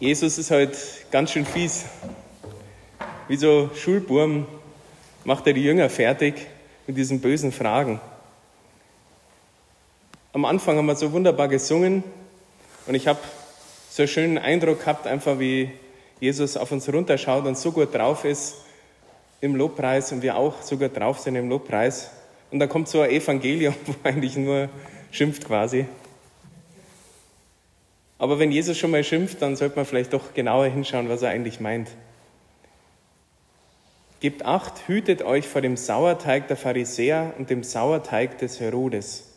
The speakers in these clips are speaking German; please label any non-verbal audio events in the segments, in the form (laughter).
Jesus ist halt ganz schön fies. Wie so Schulburm macht er die Jünger fertig mit diesen bösen Fragen. Am Anfang haben wir so wunderbar gesungen und ich habe so einen schönen Eindruck gehabt, einfach wie Jesus auf uns runterschaut und so gut drauf ist im Lobpreis und wir auch so gut drauf sind im Lobpreis. Und dann kommt so ein Evangelium, (laughs) wo eigentlich nur schimpft quasi. Aber wenn Jesus schon mal schimpft, dann sollte man vielleicht doch genauer hinschauen, was er eigentlich meint. Gebt acht, hütet euch vor dem Sauerteig der Pharisäer und dem Sauerteig des Herodes.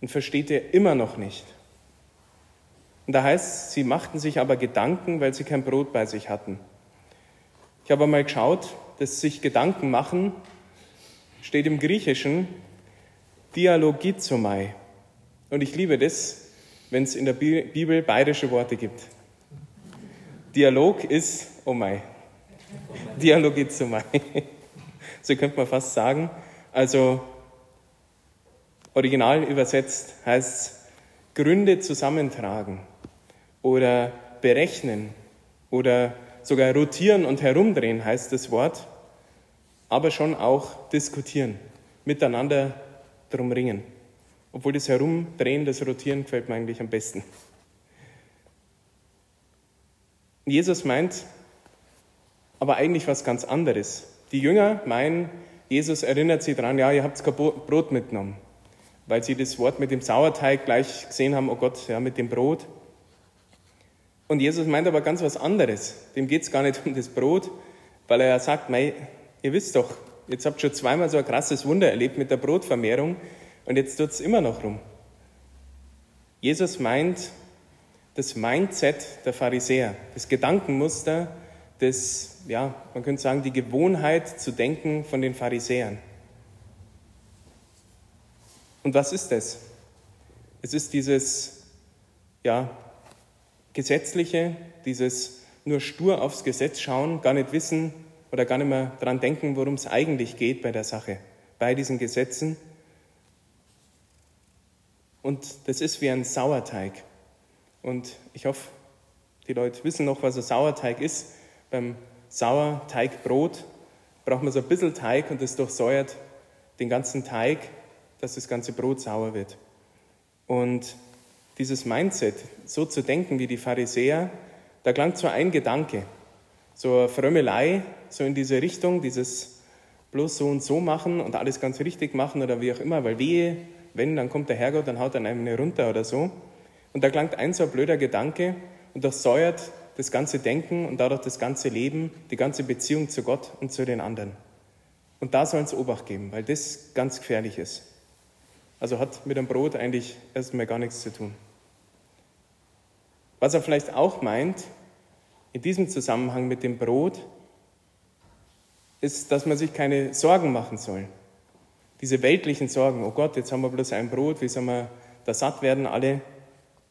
Und versteht ihr immer noch nicht. Und da heißt, sie machten sich aber Gedanken, weil sie kein Brot bei sich hatten. Ich habe einmal geschaut, dass sich Gedanken machen steht im Griechischen Dialogizomai. Und ich liebe das, wenn es in der Bibel bayerische Worte gibt. Dialog ist, oh mein, Dialogizomai. (laughs) So könnte man fast sagen. Also original übersetzt heißt es Gründe zusammentragen oder berechnen oder sogar rotieren und herumdrehen heißt das Wort, aber schon auch diskutieren, miteinander drum ringen. Obwohl das Herumdrehen, das Rotieren gefällt mir eigentlich am besten. Jesus meint aber eigentlich was ganz anderes. Die Jünger meinen, Jesus erinnert sie daran, ja, ihr habt kein Brot mitgenommen, weil sie das Wort mit dem Sauerteig gleich gesehen haben, oh Gott, ja, mit dem Brot. Und Jesus meint aber ganz was anderes. Dem geht es gar nicht um das Brot, weil er sagt, mei, ihr wisst doch, jetzt habt ihr schon zweimal so ein krasses Wunder erlebt mit der Brotvermehrung und jetzt tut es immer noch rum. Jesus meint das Mindset der Pharisäer, das Gedankenmuster, das, ja, man könnte sagen, die Gewohnheit zu denken von den Pharisäern. Und was ist das? Es ist dieses, ja, Gesetzliche, dieses nur stur aufs Gesetz schauen, gar nicht wissen oder gar nicht mehr daran denken, worum es eigentlich geht bei der Sache, bei diesen Gesetzen. Und das ist wie ein Sauerteig. Und ich hoffe, die Leute wissen noch, was ein Sauerteig ist. Beim Sauerteigbrot braucht man so ein bisschen Teig und das durchsäuert den ganzen Teig, dass das ganze Brot sauer wird. Und dieses Mindset, so zu denken wie die Pharisäer, da klang zwar ein Gedanke, so eine Frömmelei, so in diese Richtung, dieses bloß so und so machen und alles ganz richtig machen oder wie auch immer, weil wehe, wenn, dann kommt der Herrgott, dann haut er einem runter oder so. Und da klangt ein so ein blöder Gedanke und das säuert das ganze Denken und dadurch das ganze Leben, die ganze Beziehung zu Gott und zu den anderen. Und da soll es Obacht geben, weil das ganz gefährlich ist. Also hat mit dem Brot eigentlich erstmal gar nichts zu tun. Was er vielleicht auch meint, in diesem Zusammenhang mit dem Brot, ist, dass man sich keine Sorgen machen soll. Diese weltlichen Sorgen, oh Gott, jetzt haben wir bloß ein Brot, wie soll wir da satt werden alle,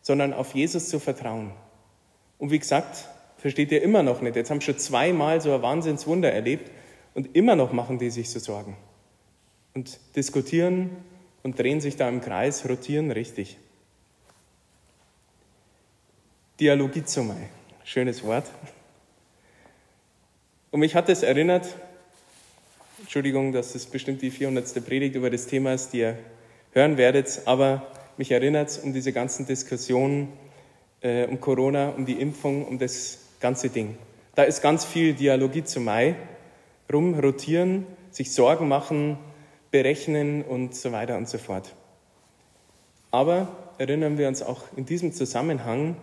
sondern auf Jesus zu vertrauen. Und wie gesagt, versteht ihr immer noch nicht. Jetzt haben schon zweimal so ein Wahnsinnswunder erlebt und immer noch machen die sich so Sorgen. Und diskutieren und drehen sich da im Kreis, rotieren richtig. Dialogizomai, schönes Wort. Und mich hat es erinnert, Entschuldigung, dass es bestimmt die 400. Predigt über das Thema ist, die ihr hören werdet, aber mich erinnert es um diese ganzen Diskussionen äh, um Corona, um die Impfung, um das ganze Ding. Da ist ganz viel Dialogizomai, rumrotieren, sich Sorgen machen, berechnen und so weiter und so fort. Aber erinnern wir uns auch in diesem Zusammenhang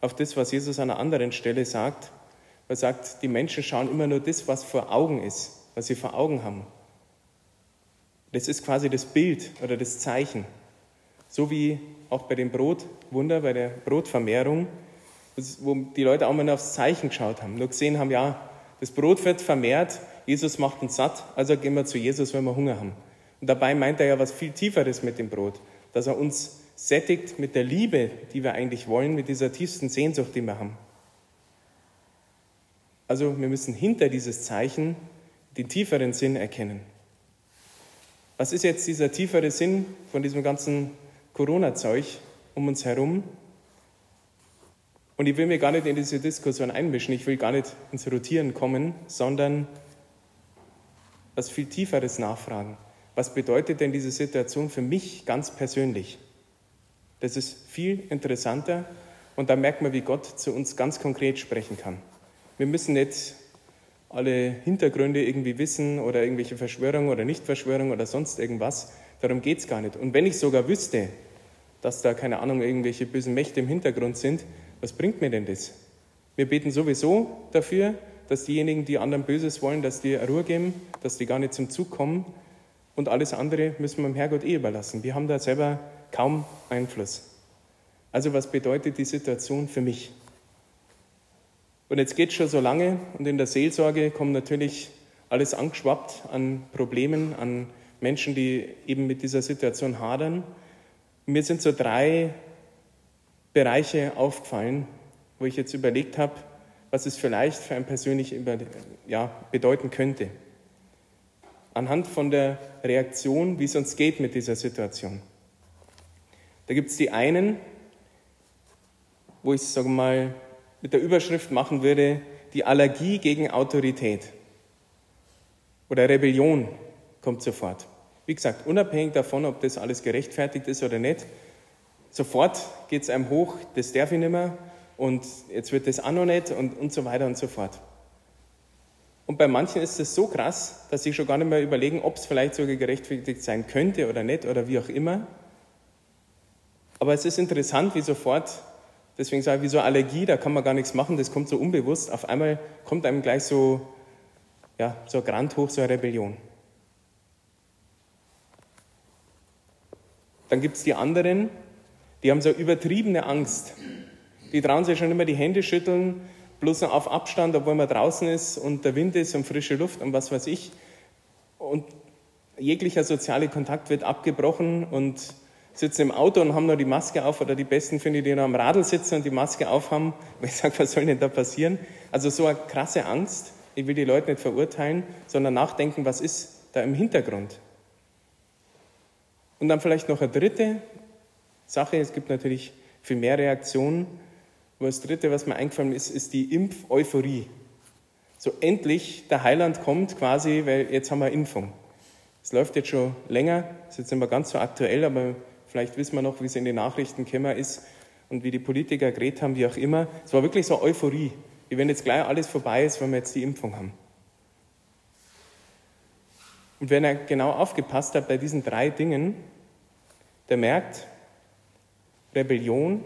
auf das, was Jesus an einer anderen Stelle sagt. Er sagt, die Menschen schauen immer nur das, was vor Augen ist, was sie vor Augen haben. Das ist quasi das Bild oder das Zeichen. So wie auch bei dem Brotwunder, bei der Brotvermehrung, wo die Leute auch mal aufs Zeichen geschaut haben, nur gesehen haben, ja, das Brot wird vermehrt, Jesus macht uns satt, also gehen wir zu Jesus, wenn wir Hunger haben. Und dabei meint er ja was viel Tieferes mit dem Brot, dass er uns sättigt mit der Liebe, die wir eigentlich wollen, mit dieser tiefsten Sehnsucht, die wir haben. Also wir müssen hinter dieses Zeichen den tieferen Sinn erkennen. Was ist jetzt dieser tiefere Sinn von diesem ganzen Corona-Zeug um uns herum? Und ich will mir gar nicht in diese Diskussion einmischen, ich will gar nicht ins Rotieren kommen, sondern was viel Tieferes nachfragen. Was bedeutet denn diese Situation für mich ganz persönlich? Das ist viel interessanter und da merkt man, wie Gott zu uns ganz konkret sprechen kann. Wir müssen nicht alle Hintergründe irgendwie wissen oder irgendwelche Verschwörungen oder Nichtverschwörungen oder sonst irgendwas. Darum geht es gar nicht. Und wenn ich sogar wüsste, dass da, keine Ahnung, irgendwelche bösen Mächte im Hintergrund sind, was bringt mir denn das? Wir beten sowieso dafür, dass diejenigen, die anderen Böses wollen, dass die Ruhe geben, dass die gar nicht zum Zug kommen. Und alles andere müssen wir dem Herrgott eh überlassen. Wir haben da selber kaum Einfluss. Also was bedeutet die Situation für mich? Und jetzt geht es schon so lange und in der Seelsorge kommt natürlich alles angeschwappt an Problemen, an Menschen, die eben mit dieser Situation hadern. Und mir sind so drei Bereiche aufgefallen, wo ich jetzt überlegt habe, was es vielleicht für ein persönlich ja, bedeuten könnte. Anhand von der Reaktion, wie es uns geht mit dieser Situation. Da gibt es die einen, wo ich, sage mal, mit der Überschrift machen würde, die Allergie gegen Autorität oder Rebellion kommt sofort. Wie gesagt, unabhängig davon, ob das alles gerechtfertigt ist oder nicht, sofort geht es einem hoch, das darf ich nicht mehr und jetzt wird das auch noch nicht und, und so weiter und so fort. Und bei manchen ist es so krass, dass sie schon gar nicht mehr überlegen, ob es vielleicht sogar gerechtfertigt sein könnte oder nicht oder wie auch immer. Aber es ist interessant, wie sofort Deswegen sage ich, wie so Allergie, da kann man gar nichts machen, das kommt so unbewusst. Auf einmal kommt einem gleich so, ja, so ein Grand hoch, so eine Rebellion. Dann gibt es die anderen, die haben so übertriebene Angst. Die trauen sich schon immer die Hände schütteln, bloß auf Abstand, obwohl man draußen ist und der Wind ist und frische Luft und was weiß ich. Und jeglicher soziale Kontakt wird abgebrochen und sitzen im Auto und haben noch die Maske auf oder die Besten finde ich, die noch am Radl sitzen und die Maske aufhaben, (laughs) weil ich sage, was soll denn da passieren? Also so eine krasse Angst. Ich will die Leute nicht verurteilen, sondern nachdenken, was ist da im Hintergrund? Und dann vielleicht noch eine dritte Sache. Es gibt natürlich viel mehr Reaktionen. Aber das dritte, was mir eingefallen ist, ist die Impf-Euphorie. So endlich der Heiland kommt quasi, weil jetzt haben wir Impfung. Es läuft jetzt schon länger, ist jetzt nicht mehr ganz so aktuell, aber Vielleicht wissen wir noch, wie es in den Nachrichten gekommen ist und wie die Politiker geredet haben, wie auch immer. Es war wirklich so Euphorie, wie wenn jetzt gleich alles vorbei ist, wenn wir jetzt die Impfung haben. Und wenn er genau aufgepasst hat bei diesen drei Dingen, der merkt, Rebellion,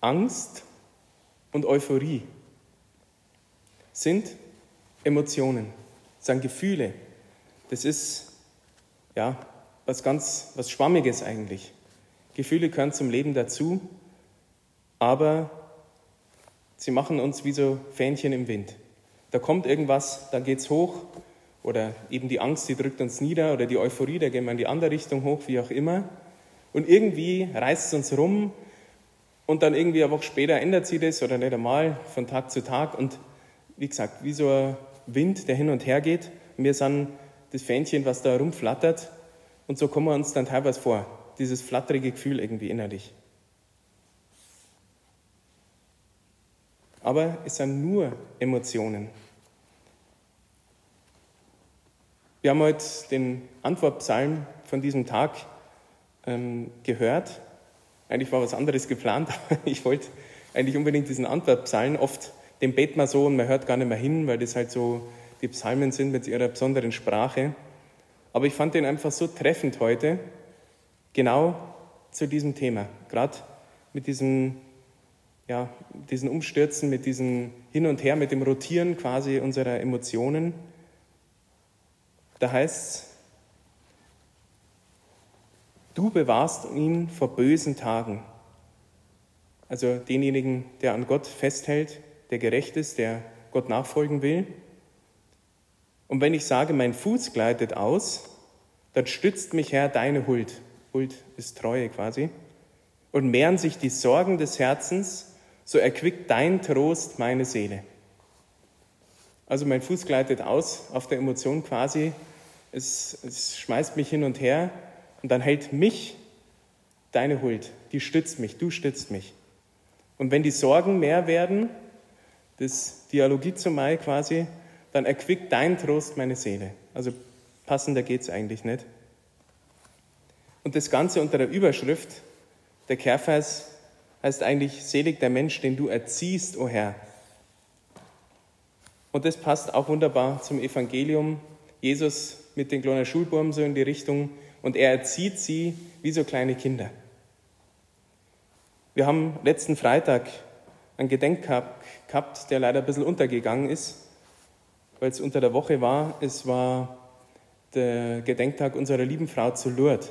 Angst und Euphorie sind Emotionen, sind Gefühle. Das ist ja was ganz, was Schwammiges eigentlich. Gefühle gehören zum Leben dazu, aber sie machen uns wie so Fähnchen im Wind. Da kommt irgendwas, da geht's hoch, oder eben die Angst, die drückt uns nieder, oder die Euphorie, da gehen wir in die andere Richtung hoch, wie auch immer. Und irgendwie reißt es uns rum, und dann irgendwie eine Woche später ändert sie das, oder nicht einmal, von Tag zu Tag. Und wie gesagt, wie so ein Wind, der hin und her geht. Wir sind das Fähnchen, was da rumflattert, und so kommen wir uns dann teilweise vor, dieses flatterige Gefühl irgendwie innerlich. Aber es sind nur Emotionen. Wir haben heute den Antwortpsalm von diesem Tag ähm, gehört. Eigentlich war was anderes geplant, (laughs) aber ich wollte eigentlich unbedingt diesen Antwortpsalm. Oft den beten wir so und man hört gar nicht mehr hin, weil das halt so die Psalmen sind mit ihrer besonderen Sprache. Aber ich fand den einfach so treffend heute, genau zu diesem Thema. Gerade mit diesem, ja, diesen Umstürzen, mit diesem Hin und Her, mit dem Rotieren quasi unserer Emotionen. Da heißt es, du bewahrst ihn vor bösen Tagen. Also denjenigen, der an Gott festhält, der gerecht ist, der Gott nachfolgen will. Und wenn ich sage, mein Fuß gleitet aus, dann stützt mich Herr deine Huld. Huld ist Treue quasi. Und mehren sich die Sorgen des Herzens, so erquickt dein Trost meine Seele. Also mein Fuß gleitet aus auf der Emotion quasi. Es, es schmeißt mich hin und her und dann hält mich deine Huld. Die stützt mich, du stützt mich. Und wenn die Sorgen mehr werden, das Dialogie zum Mai quasi, dann erquickt dein Trost meine Seele. Also passender geht es eigentlich nicht. Und das Ganze unter der Überschrift, der Kehrvers heißt eigentlich, selig der Mensch, den du erziehst, o oh Herr. Und das passt auch wunderbar zum Evangelium. Jesus mit den kleinen Schulbuben so in die Richtung und er erzieht sie wie so kleine Kinder. Wir haben letzten Freitag einen Gedenktag gehabt, der leider ein bisschen untergegangen ist, weil es unter der Woche war. Es war der Gedenktag unserer lieben Frau zu Lourdes.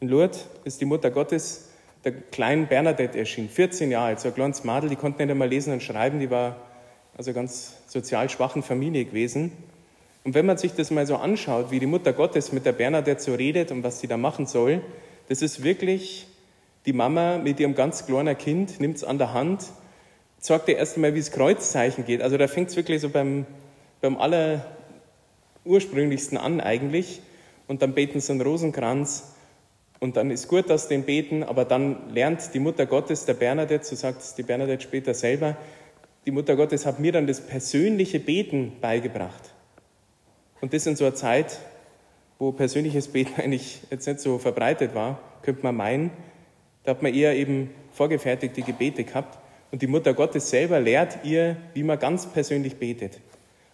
In Lourdes ist die Mutter Gottes der kleinen Bernadette erschienen, 14 Jahre alt, so ein kleines Madel, die konnte nicht einmal lesen und schreiben, die war also ganz sozial schwachen Familie gewesen. Und wenn man sich das mal so anschaut, wie die Mutter Gottes mit der Bernadette so redet und was sie da machen soll, das ist wirklich die Mama mit ihrem ganz kleinen Kind, nimmt es an der Hand, zeigt ihr erst einmal, wie das Kreuzzeichen geht. Also da fängt es wirklich so beim, beim allerursprünglichsten an eigentlich. Und dann beten sie einen Rosenkranz und dann ist gut, sie den beten, aber dann lernt die Mutter Gottes, der Bernadette, so sagt es die Bernadette später selber, die Mutter Gottes hat mir dann das persönliche Beten beigebracht. Und das in so einer Zeit, wo persönliches Beten (laughs) eigentlich jetzt nicht so verbreitet war, könnte man meinen, da hat man eher eben vorgefertigte Gebete gehabt. Und die Mutter Gottes selber lehrt ihr, wie man ganz persönlich betet.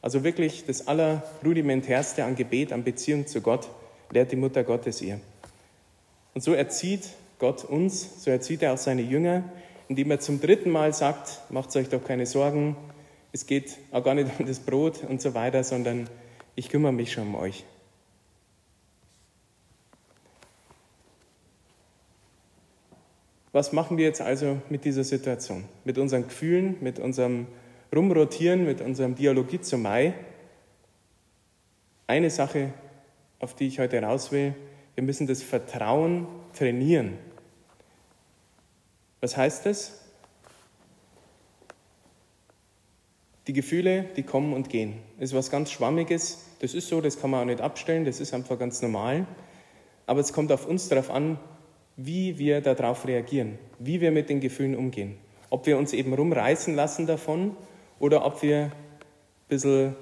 Also wirklich das Allerrudimentärste an Gebet, an Beziehung zu Gott, lehrt die Mutter Gottes ihr. Und so erzieht Gott uns, so erzieht er auch seine Jünger, indem er zum dritten Mal sagt, macht euch doch keine Sorgen, es geht auch gar nicht um das Brot und so weiter, sondern ich kümmere mich schon um euch. Was machen wir jetzt also mit dieser Situation? Mit unseren Gefühlen, mit unserem Rumrotieren, mit unserem Dialogie zum Mai? Eine Sache, auf die ich heute raus will, wir müssen das Vertrauen trainieren. Was heißt das? Die Gefühle, die kommen und gehen. Das ist was ganz Schwammiges. Das ist so, das kann man auch nicht abstellen, das ist einfach ganz normal. Aber es kommt auf uns darauf an, wie wir darauf reagieren, wie wir mit den Gefühlen umgehen. Ob wir uns eben rumreißen lassen davon oder ob wir ein bisschen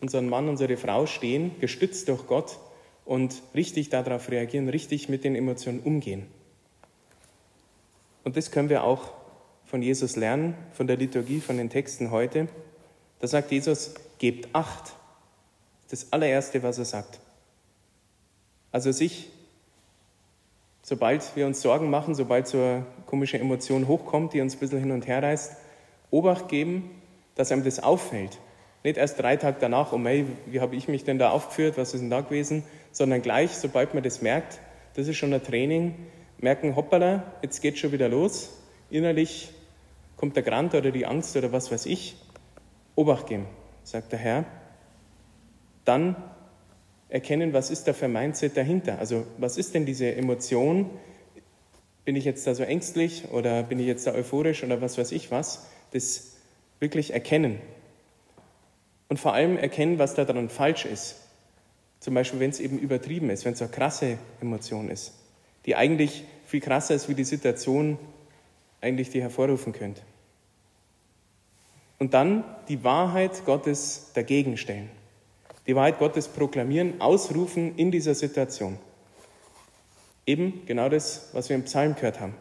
unseren Mann, unsere Frau stehen, gestützt durch Gott und richtig darauf reagieren, richtig mit den Emotionen umgehen. Und das können wir auch von Jesus lernen, von der Liturgie, von den Texten heute. Da sagt Jesus, gebt acht. Das allererste, was er sagt. Also sich, sobald wir uns Sorgen machen, sobald so eine komische Emotion hochkommt, die uns ein bisschen hin und her reißt, Obacht geben, dass einem das auffällt. Nicht erst drei Tage danach, oh mei, wie habe ich mich denn da aufgeführt, was ist denn da gewesen, sondern gleich, sobald man das merkt, das ist schon ein Training, merken, hoppala, jetzt geht schon wieder los, innerlich kommt der Grant oder die Angst oder was weiß ich, Obacht geben, sagt der Herr. Dann erkennen, was ist da für Mindset dahinter? Also was ist denn diese Emotion? Bin ich jetzt da so ängstlich oder bin ich jetzt da euphorisch oder was weiß ich was? Das wirklich erkennen. Und vor allem erkennen, was da dran falsch ist. Zum Beispiel, wenn es eben übertrieben ist, wenn es eine krasse Emotion ist, die eigentlich viel krasser ist, wie die Situation eigentlich die hervorrufen könnte. Und dann die Wahrheit Gottes dagegen stellen. Die Wahrheit Gottes proklamieren, ausrufen in dieser Situation. Eben genau das, was wir im Psalm gehört haben.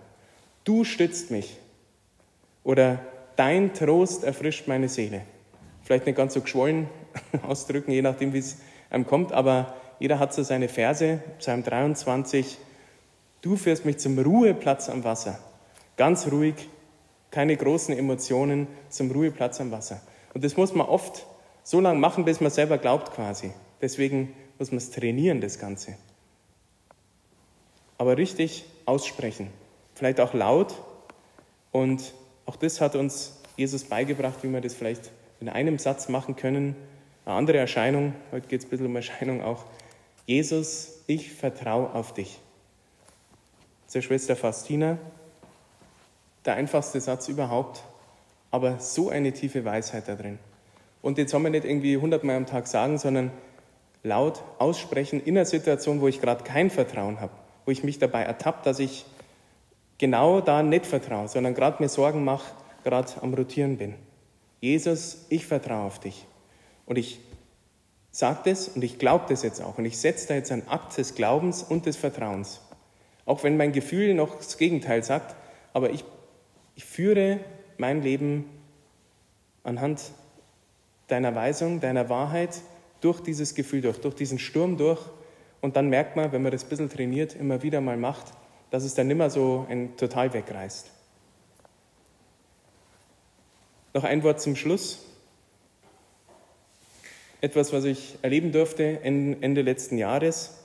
Du stützt mich. Oder dein Trost erfrischt meine Seele. Vielleicht nicht ganz so geschwollen (laughs) ausdrücken, je nachdem, wie es einem kommt, aber jeder hat so seine Verse, Psalm 23, du führst mich zum Ruheplatz am Wasser, ganz ruhig, keine großen Emotionen, zum Ruheplatz am Wasser. Und das muss man oft so lange machen, bis man selber glaubt quasi. Deswegen muss man es trainieren, das Ganze. Aber richtig aussprechen, vielleicht auch laut. Und auch das hat uns Jesus beigebracht, wie wir das vielleicht in einem Satz machen können. Eine andere Erscheinung, heute geht es ein bisschen um Erscheinung auch. Jesus, ich vertraue auf dich. Zur Schwester Faustina, der einfachste Satz überhaupt, aber so eine tiefe Weisheit da drin. Und jetzt soll man nicht irgendwie hundertmal am Tag sagen, sondern laut aussprechen in einer Situation, wo ich gerade kein Vertrauen habe, wo ich mich dabei ertappe, dass ich genau da nicht vertraue, sondern gerade mir Sorgen mache, gerade am Rotieren bin. Jesus, ich vertraue auf dich. Und ich sage das und ich glaube das jetzt auch. Und ich setze da jetzt einen Akt des Glaubens und des Vertrauens. Auch wenn mein Gefühl noch das Gegenteil sagt, aber ich, ich führe mein Leben anhand deiner Weisung, deiner Wahrheit durch dieses Gefühl durch, durch diesen Sturm durch. Und dann merkt man, wenn man das ein bisschen trainiert, immer wieder mal macht, dass es dann nicht mehr so ein total wegreißt. Noch ein Wort zum Schluss. Etwas, was ich erleben durfte Ende letzten Jahres,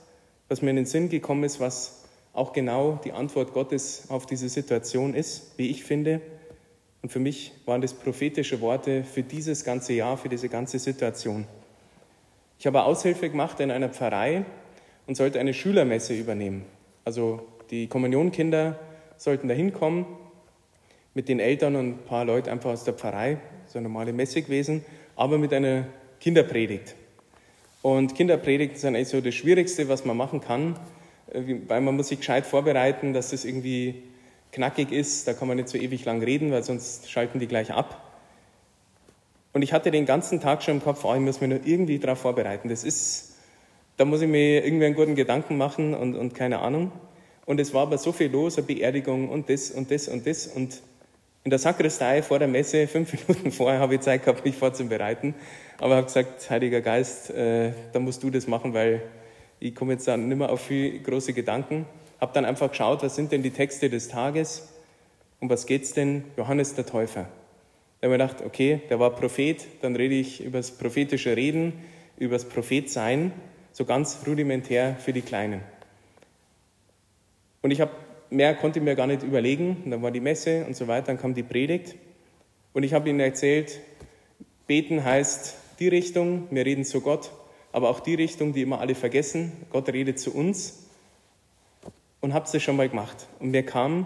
was mir in den Sinn gekommen ist, was auch genau die Antwort Gottes auf diese Situation ist, wie ich finde. Und für mich waren das prophetische Worte für dieses ganze Jahr, für diese ganze Situation. Ich habe Aushilfe gemacht in einer Pfarrei und sollte eine Schülermesse übernehmen. Also die Kommunionkinder sollten da hinkommen mit den Eltern und ein paar Leute einfach aus der Pfarrei, so eine normale Messe gewesen, aber mit einer Kinderpredigt. Und Kinderpredigten sind eigentlich so das Schwierigste, was man machen kann, äh, weil man muss sich gescheit vorbereiten, dass das irgendwie knackig ist. Da kann man nicht so ewig lang reden, weil sonst schalten die gleich ab. Und ich hatte den ganzen Tag schon im Kopf, oh, ich muss mich nur irgendwie darauf vorbereiten. Das ist, da muss ich mir irgendwie einen guten Gedanken machen und, und keine Ahnung. Und es war aber so viel los, eine Beerdigung und das und das und das. Und in der Sakristei vor der Messe, (laughs) fünf Minuten vorher, habe ich Zeit gehabt, mich vorzubereiten. Aber habe gesagt, Heiliger Geist, äh, da musst du das machen, weil ich komme jetzt dann nicht mehr auf viel große Gedanken. Habe dann einfach geschaut, was sind denn die Texte des Tages? Um was geht's denn? Johannes der Täufer. Da habe ich gedacht, okay, der war Prophet, dann rede ich über das prophetische Reden, über das Prophetsein, so ganz rudimentär für die Kleinen. Und ich habe mehr konnte mir gar nicht überlegen. Und dann war die Messe und so weiter, dann kam die Predigt. Und ich habe ihnen erzählt, beten heißt die Richtung, wir reden zu Gott, aber auch die Richtung, die immer alle vergessen. Gott redet zu uns. Und habe es schon mal gemacht. Und mir kam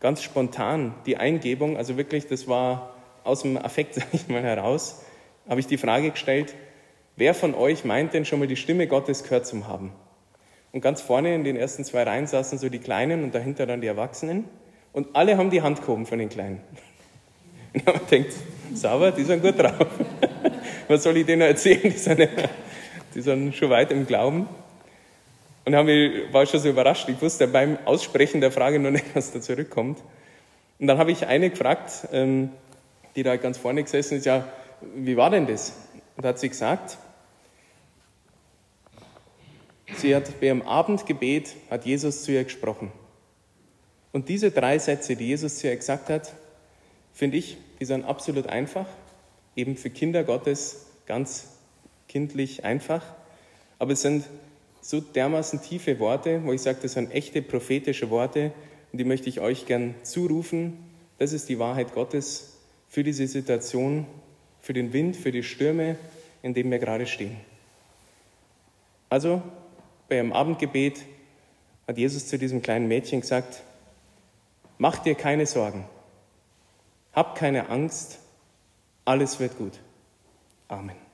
ganz spontan die Eingebung, also wirklich, das war aus dem Affekt, (laughs) sage ich mal, heraus, habe ich die Frage gestellt, wer von euch meint denn schon mal die Stimme Gottes gehört zu haben? Und ganz vorne in den ersten zwei Reihen saßen so die Kleinen und dahinter dann die Erwachsenen. Und alle haben die Hand gehoben von den Kleinen. (laughs) Und man denkt, sauber, die sind gut drauf. (laughs) Was soll ich denen erzählen? Die sind, die sind schon weit im Glauben. Und dann war ich schon so überrascht. Ich wusste beim Aussprechen der Frage noch nicht, (laughs) was da zurückkommt. Und dann habe ich eine gefragt, ähm, die da ganz vorne gesessen ist, ja, wie war denn das? Und da hat sie gesagt, Sie hat bei ihrem Abendgebet, hat Jesus zu ihr gesprochen. Und diese drei Sätze, die Jesus zu ihr gesagt hat, finde ich, die sind absolut einfach, eben für Kinder Gottes ganz kindlich einfach, aber es sind so dermaßen tiefe Worte, wo ich sage, das sind echte prophetische Worte und die möchte ich euch gern zurufen. Das ist die Wahrheit Gottes für diese Situation, für den Wind, für die Stürme, in denen wir gerade stehen. Also beim Abendgebet hat Jesus zu diesem kleinen Mädchen gesagt, mach dir keine Sorgen, hab keine Angst, alles wird gut. Amen.